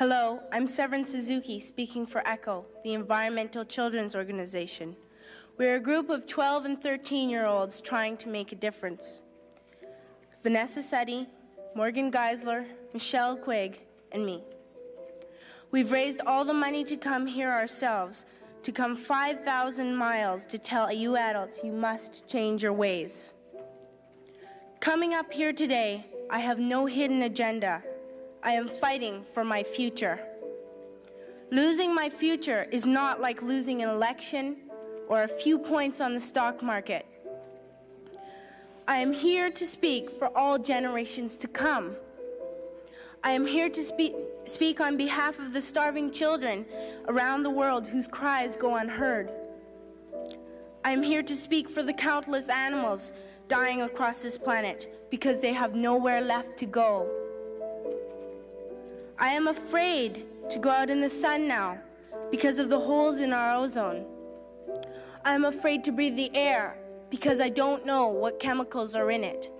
Hello, I'm Severn Suzuki speaking for ECHO, the Environmental Children's Organization. We're a group of 12 and 13 year olds trying to make a difference. Vanessa Suttie, Morgan Geisler, Michelle Quigg, and me. We've raised all the money to come here ourselves, to come 5,000 miles to tell you adults you must change your ways. Coming up here today, I have no hidden agenda. I am fighting for my future. Losing my future is not like losing an election or a few points on the stock market. I am here to speak for all generations to come. I am here to speak, speak on behalf of the starving children around the world whose cries go unheard. I am here to speak for the countless animals dying across this planet because they have nowhere left to go. I am afraid to go out in the sun now because of the holes in our ozone. I am afraid to breathe the air because I don't know what chemicals are in it.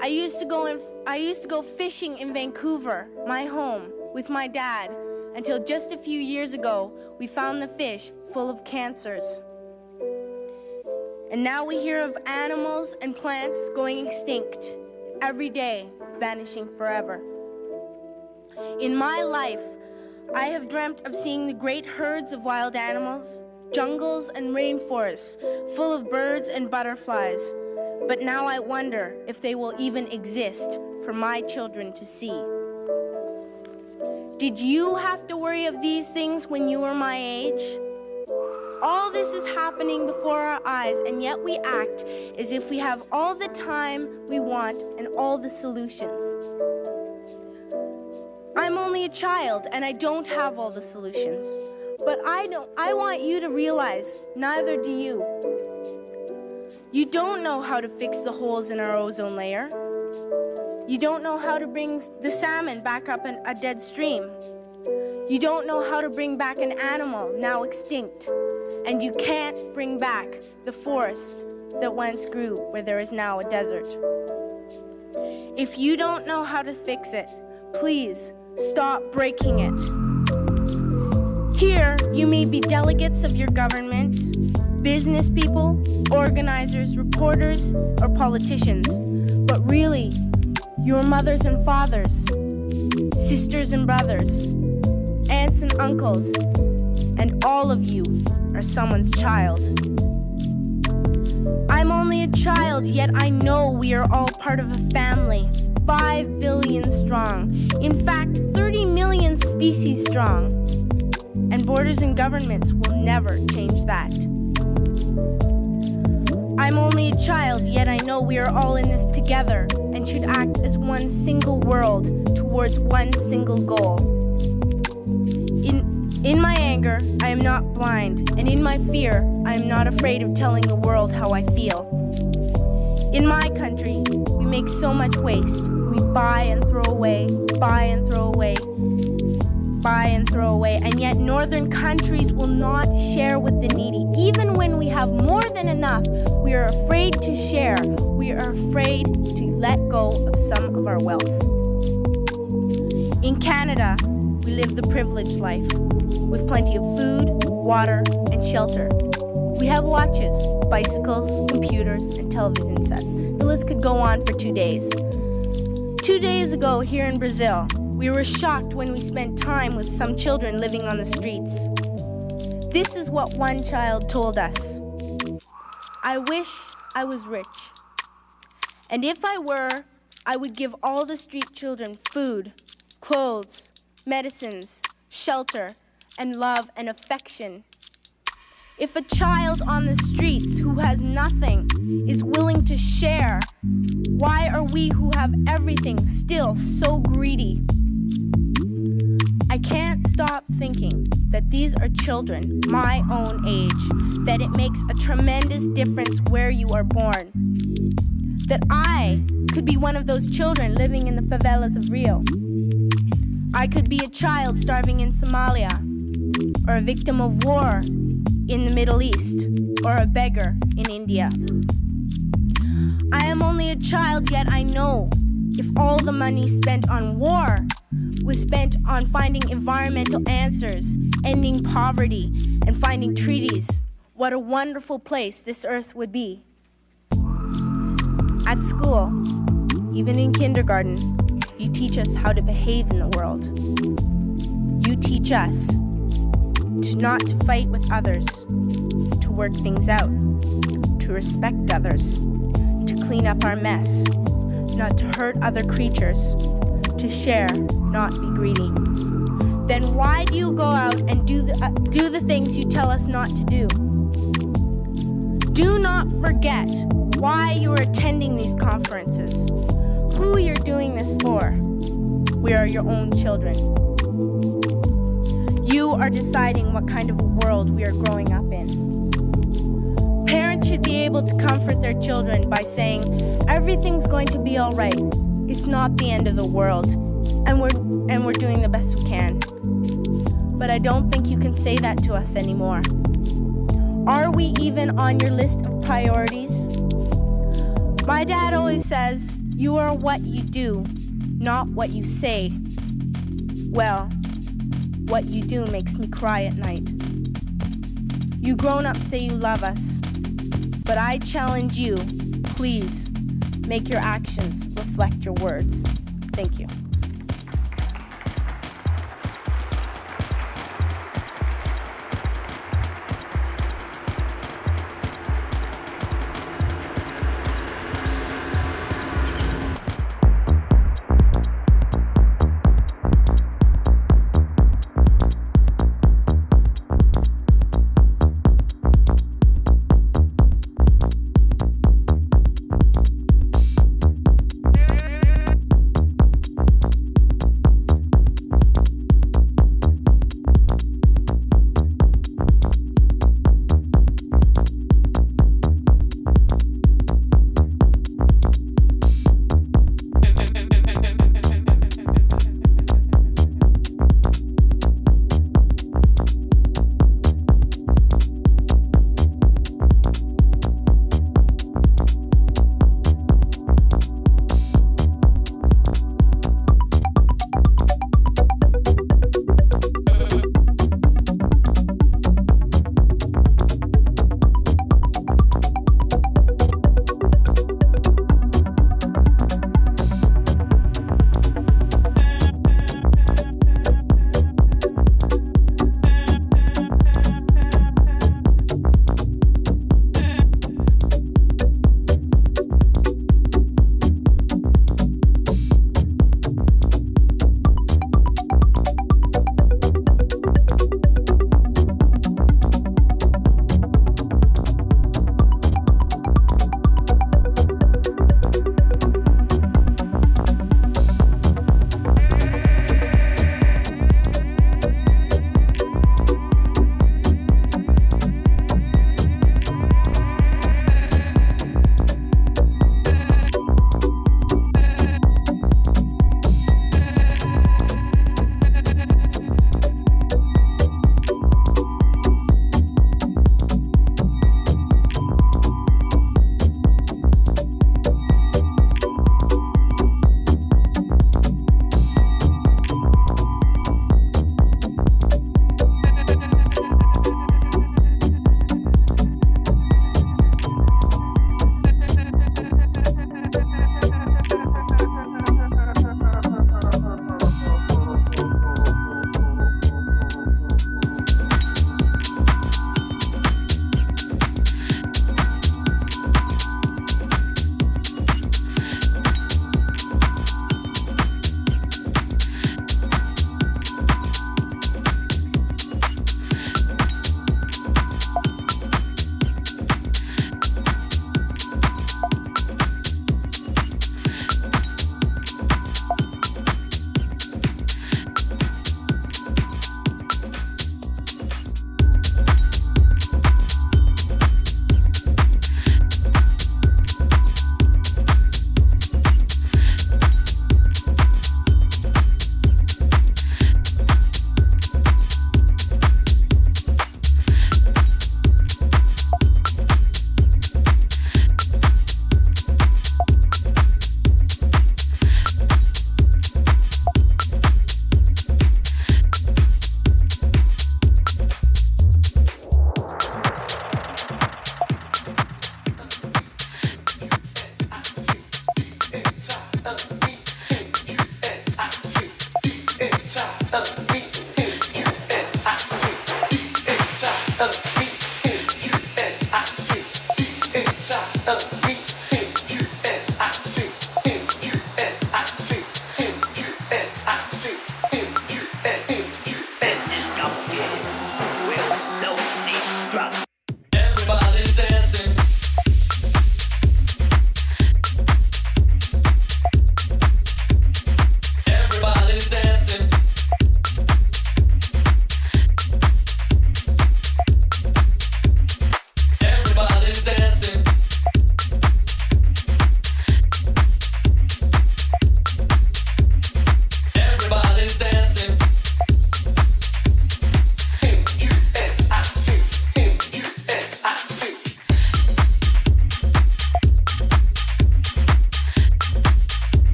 I used to go in, I used to go fishing in Vancouver, my home, with my dad until just a few years ago we found the fish full of cancers. And now we hear of animals and plants going extinct every day, vanishing forever. In my life, I have dreamt of seeing the great herds of wild animals, jungles and rainforests full of birds and butterflies. But now I wonder if they will even exist for my children to see. Did you have to worry of these things when you were my age? All this is happening before our eyes, and yet we act as if we have all the time we want and all the solutions. I'm only a child and I don't have all the solutions. But I don't I want you to realize neither do you. You don't know how to fix the holes in our ozone layer. You don't know how to bring the salmon back up a dead stream. You don't know how to bring back an animal now extinct. And you can't bring back the forest that once grew where there is now a desert. If you don't know how to fix it, please stop breaking it. Here, you may be delegates of your government, business people, organizers, reporters, or politicians, but really, your mothers and fathers, sisters and brothers, aunts and uncles, and all of you are someone's child. I'm only a child, yet I know we are all part of a family, 5 billion strong. In fact, 30 million species strong. And borders and governments will never change that. I'm only a child, yet I know we are all in this together and should act as one single world towards one single goal. In in my anger, I am not blind, and in my fear, I am not afraid of telling the world how I feel. In my country, we make so much waste. We buy and throw away, buy and throw away, buy and throw away, and yet northern countries will not share with the needy. Even when we have more than enough, we are afraid to share. We are afraid to let go of some of our wealth. In Canada, we live the privileged life with plenty of food, water, and shelter. We have watches, bicycles, computers, and television sets. The list could go on for two days. Two days ago, here in Brazil, we were shocked when we spent time with some children living on the streets. This is what one child told us I wish I was rich. And if I were, I would give all the street children food, clothes, medicines, shelter, and love and affection. If a child on the streets who has nothing is willing to share, why are we who have everything still so greedy? I can't stop thinking that these are children my own age, that it makes a tremendous difference where you are born. That I could be one of those children living in the favelas of Rio. I could be a child starving in Somalia, or a victim of war in the Middle East, or a beggar in India. I am only a child, yet I know if all the money spent on war was spent on finding environmental answers, ending poverty, and finding treaties, what a wonderful place this earth would be. At school, even in kindergarten, you teach us how to behave in the world. You teach us to not fight with others, to work things out, to respect others, to clean up our mess, not to hurt other creatures, to share, not be greedy. Then why do you go out and do the, uh, do the things you tell us not to do? Do not forget why you are attending these conferences, who you're doing this for. We are your own children. Are deciding what kind of a world we are growing up in. Parents should be able to comfort their children by saying, everything's going to be all right. It's not the end of the world, and we're, and we're doing the best we can. But I don't think you can say that to us anymore. Are we even on your list of priorities? My dad always says, You are what you do, not what you say. Well, what you do makes me cry at night. You grown ups say you love us, but I challenge you, please, make your actions reflect your words.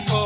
people.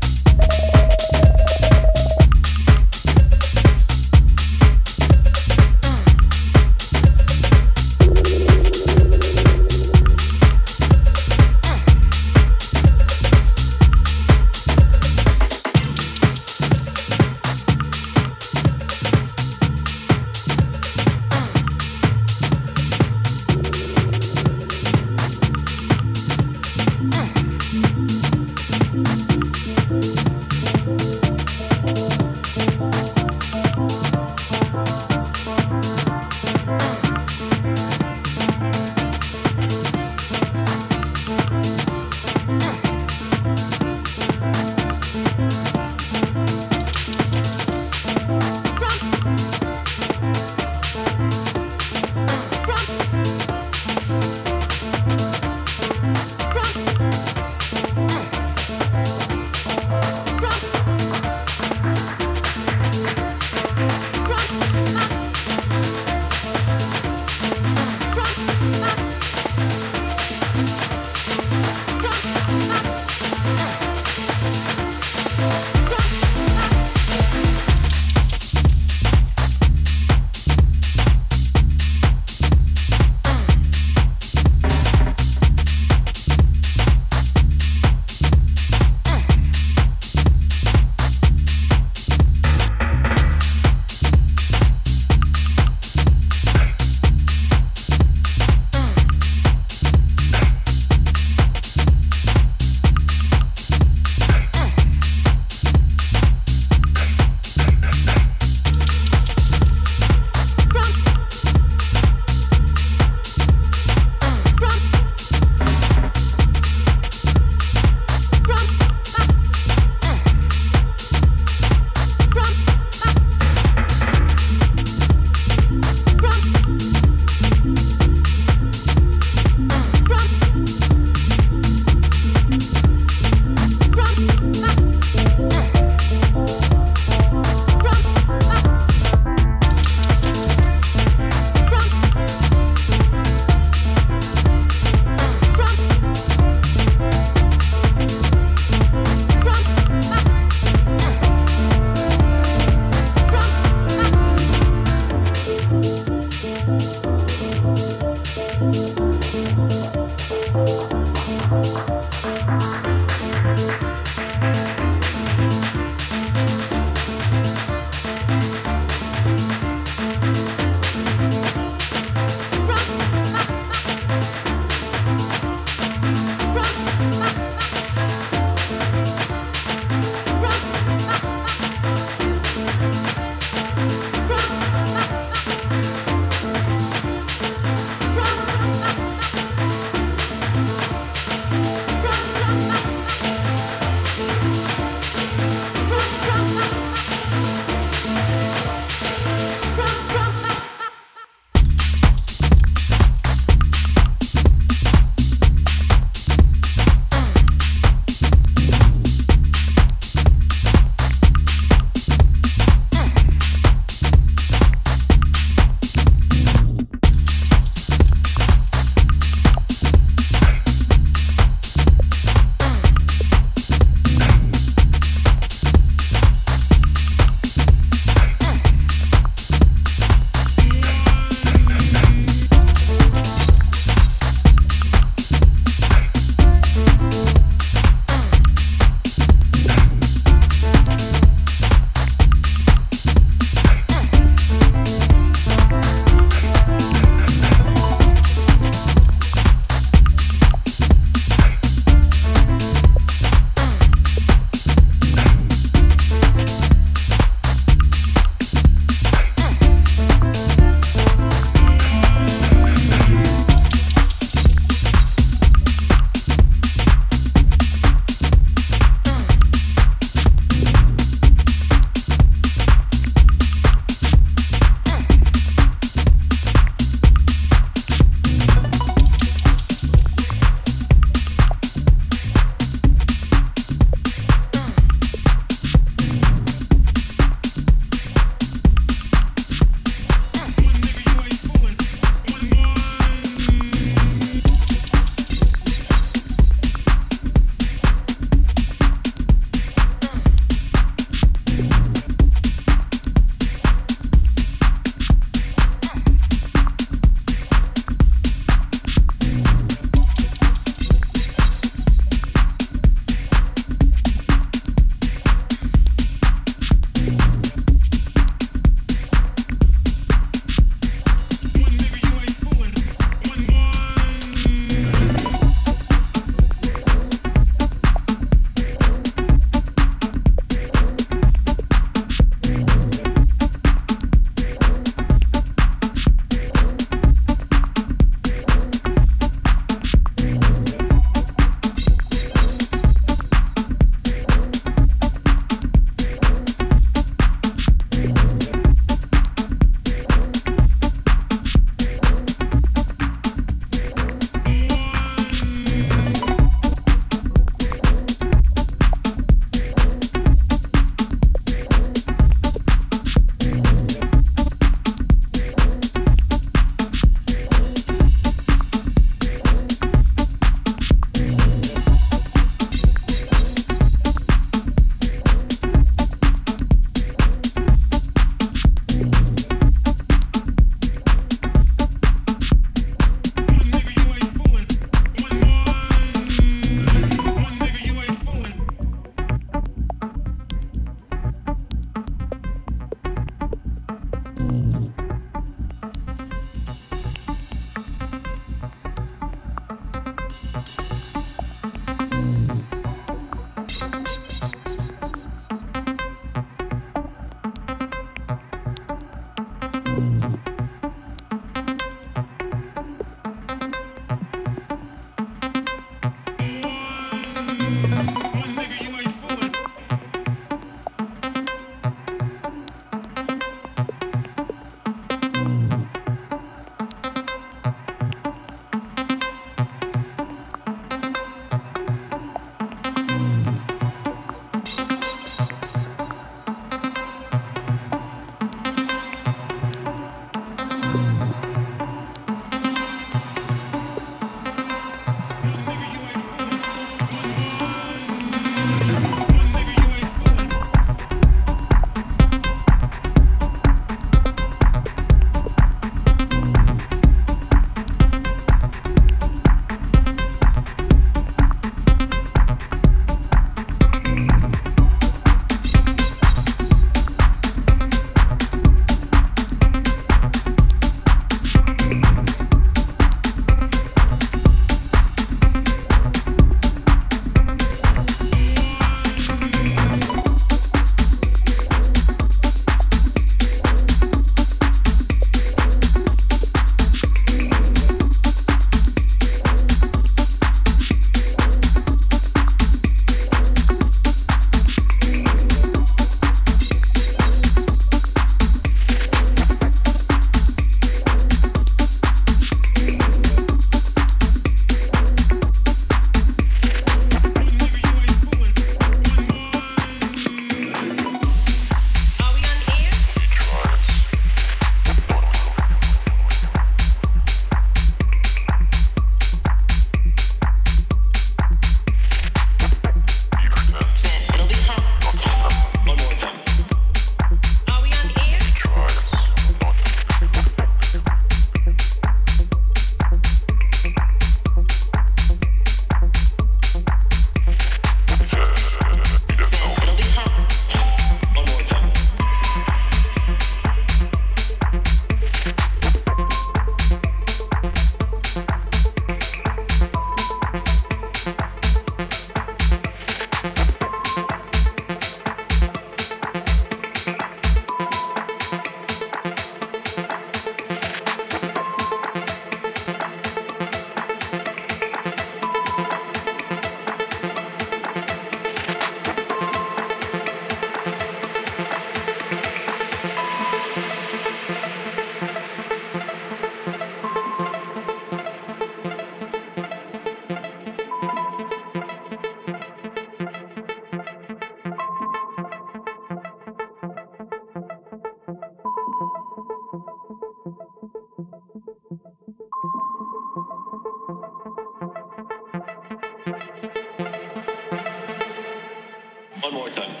One more time.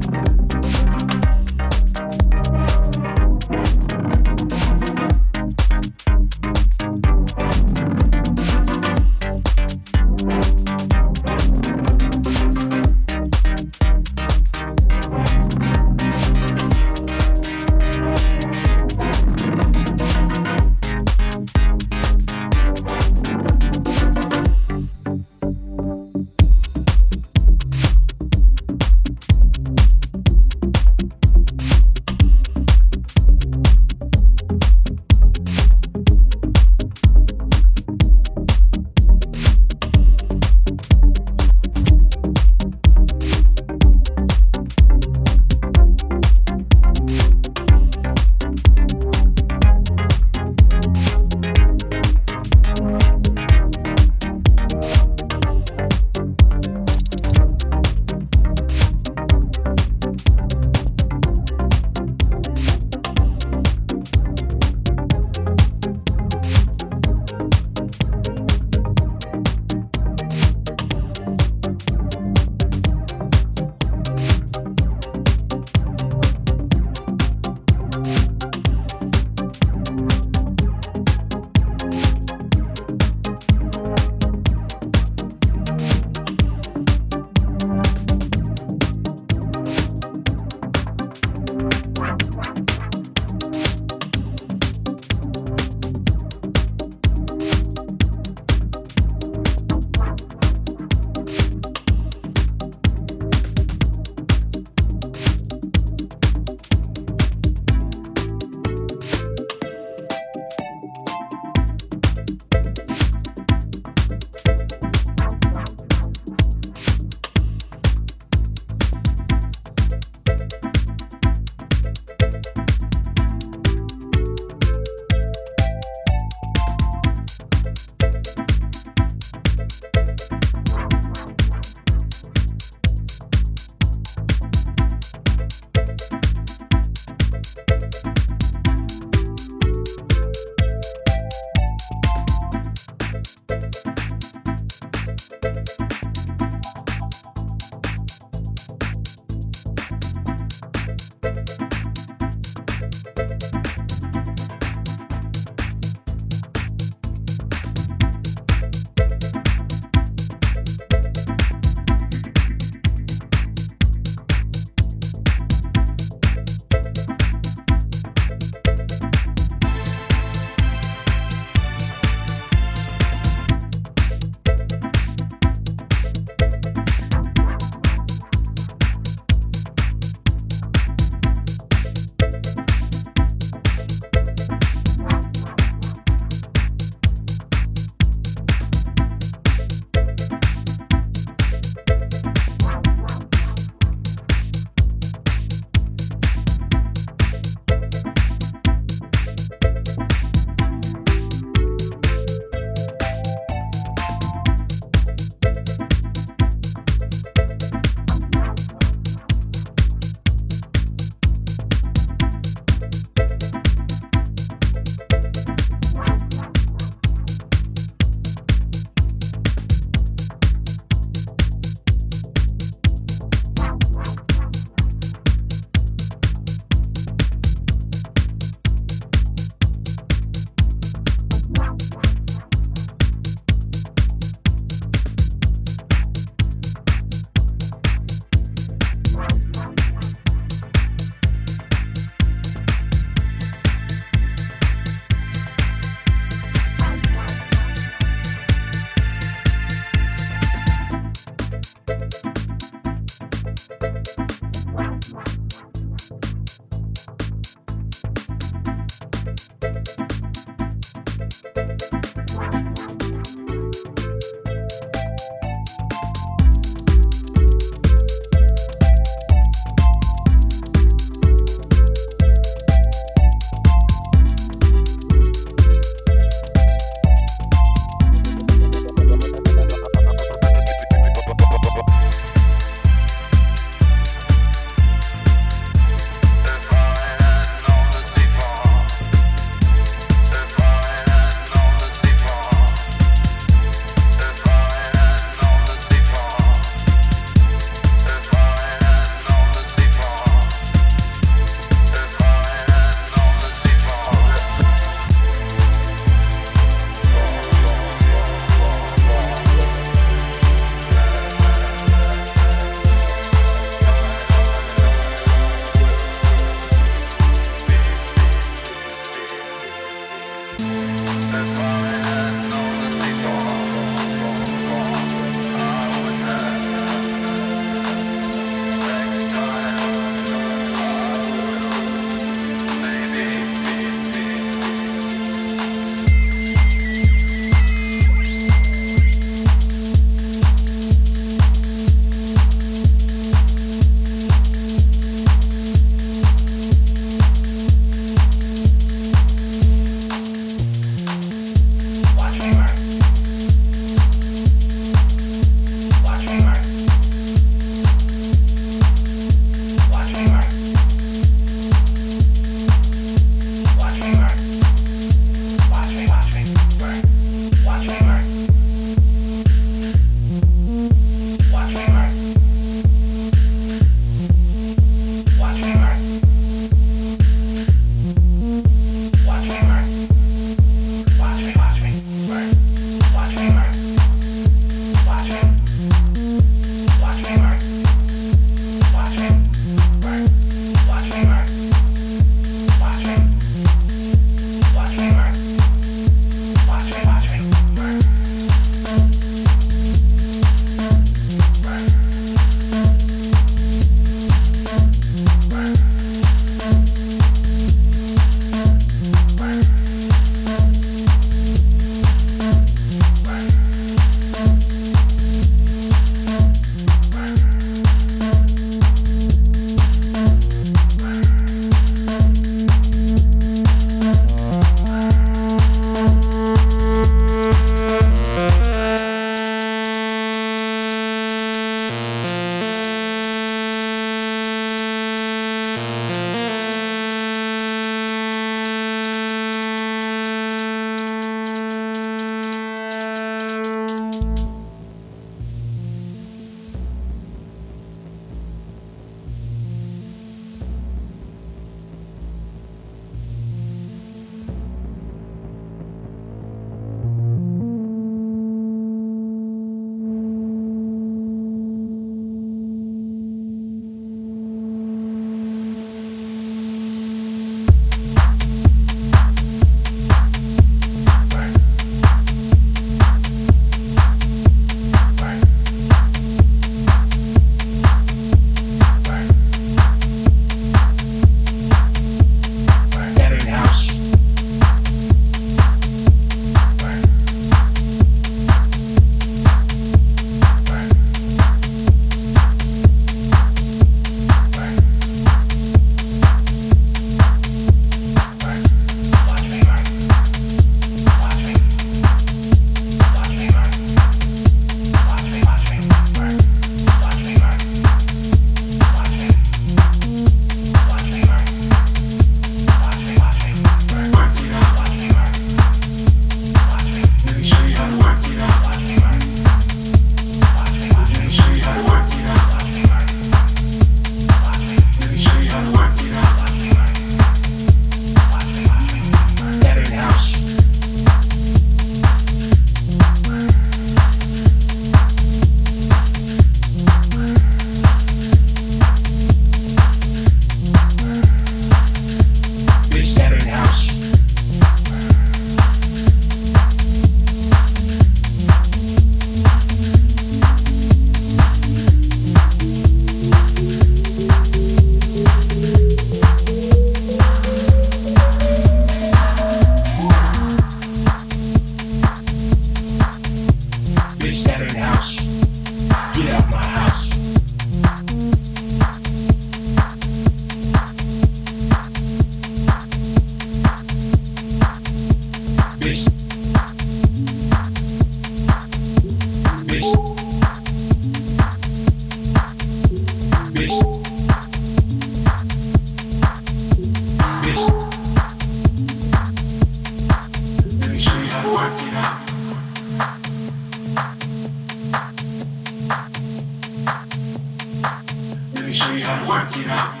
work it out.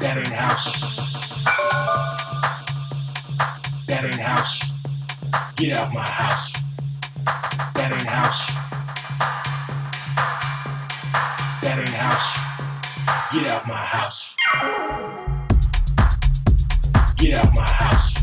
That ain't house. That ain't house. Get out my house. That ain't house. That ain't house. Get out my house. Get out my house.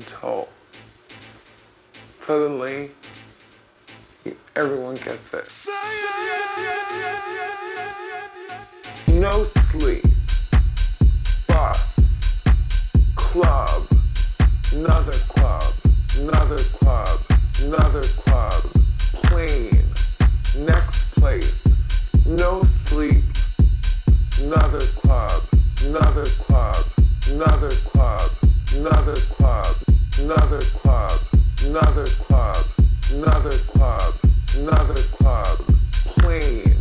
until suddenly everyone gets it. No sleep, bus, club, another club, another club, another club, plane, next place, no sleep, another club, another club, another club, another club another club, another club, another club, another club, plane,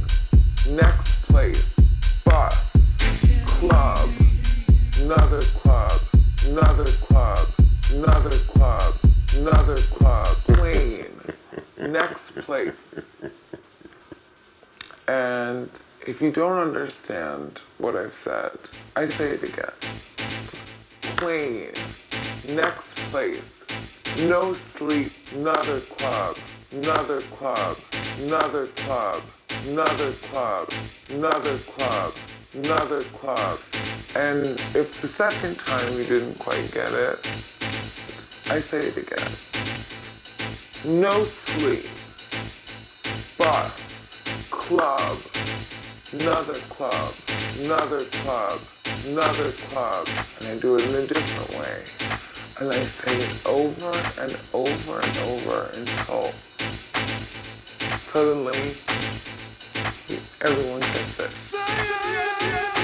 next place, club, another club, another club, another club, another club, plane, next place. And if you don't understand what I've said, I say it again. club, another club, another club, another club, another club. And if the second time you didn't quite get it, I say it again. No sleep, but club, another club, another club, another club. And I do it in a different way. And I say it over and over and over until suddenly everyone. Music is